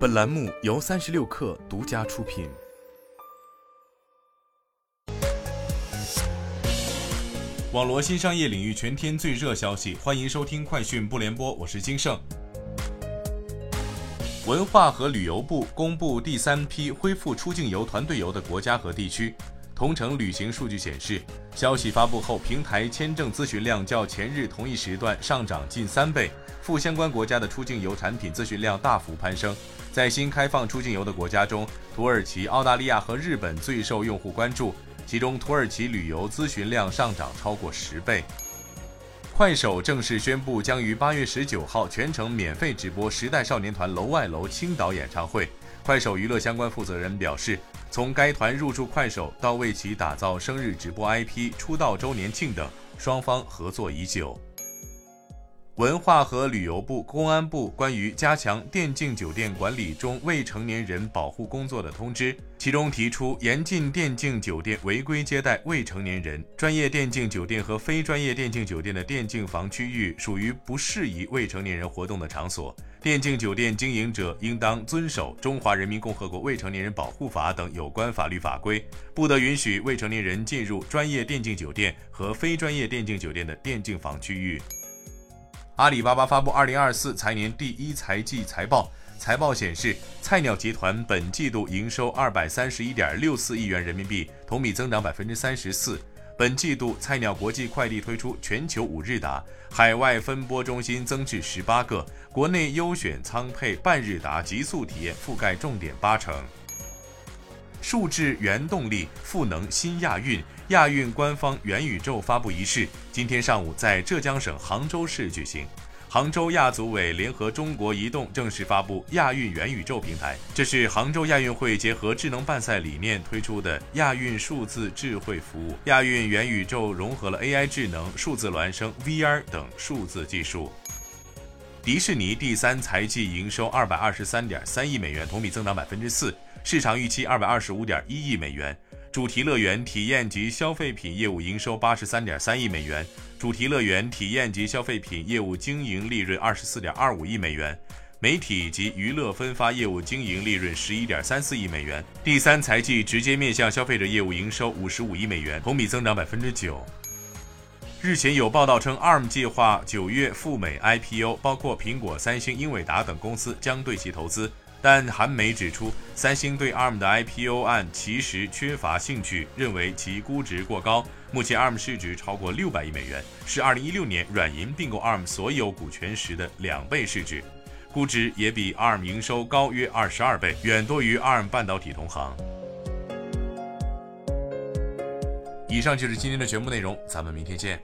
本栏目由三十六氪独家出品。网罗新商业领域全天最热消息，欢迎收听快讯不联播，我是金盛。文化和旅游部公布第三批恢复出境游团队游的国家和地区。同程旅行数据显示，消息发布后，平台签证咨询量较前日同一时段上涨近三倍，赴相关国家的出境游产品咨询量大幅攀升。在新开放出境游的国家中，土耳其、澳大利亚和日本最受用户关注，其中土耳其旅游咨询量上涨超过十倍。快手正式宣布，将于八月十九号全程免费直播时代少年团楼外楼青岛演唱会。快手娱乐相关负责人表示。从该团入驻快手到为其打造生日直播 IP、出道周年庆等，双方合作已久。文化和旅游部、公安部关于加强电竞酒店管理中未成年人保护工作的通知，其中提出严禁电竞酒店违规接待未成年人。专业电竞酒店和非专业电竞酒店的电竞房区域属于不适宜未成年人活动的场所。电竞酒店经营者应当遵守《中华人民共和国未成年人保护法》等有关法律法规，不得允许未成年人进入专业电竞酒店和非专业电竞酒店的电竞房区域。阿里巴巴发布二零二四财年第一财季财报，财报显示，菜鸟集团本季度营收二百三十一点六四亿元人民币，同比增长百分之三十四。本季度，菜鸟国际快递推出全球五日达，海外分拨中心增至十八个，国内优选仓配半日达极速体验覆盖重点八成。数字原动力赋能新亚运，亚运官方元宇宙发布仪式今天上午在浙江省杭州市举行。杭州亚组委联合中国移动正式发布亚运元宇宙平台，这是杭州亚运会结合智能办赛理念推出的亚运数字智慧服务。亚运元宇宙融合了 AI 智能、数字孪生、VR 等数字技术。迪士尼第三财季营收二百二十三点三亿美元，同比增长百分之四。市场预期二百二十五点一亿美元，主题乐园体验及消费品业务营收八十三点三亿美元，主题乐园体验及消费品业务经营利润二十四点二五亿美元，媒体及娱乐分发业务经营利润十一点三四亿美元。第三财季直接面向消费者业务营收五十五亿美元，同比增长百分之九。日前有报道称，ARM 计划九月赴美 IPO，包括苹果、三星、英伟达等公司将对其投资。但韩媒指出，三星对 ARM 的 IPO 案其实缺乏兴趣，认为其估值过高。目前 ARM 市值超过六百亿美元，是2016年软银并购 ARM 所有股权时的两倍市值，估值也比 ARM 营收高约二十二倍，远多于 ARM 半导体同行。以上就是今天的全部内容，咱们明天见。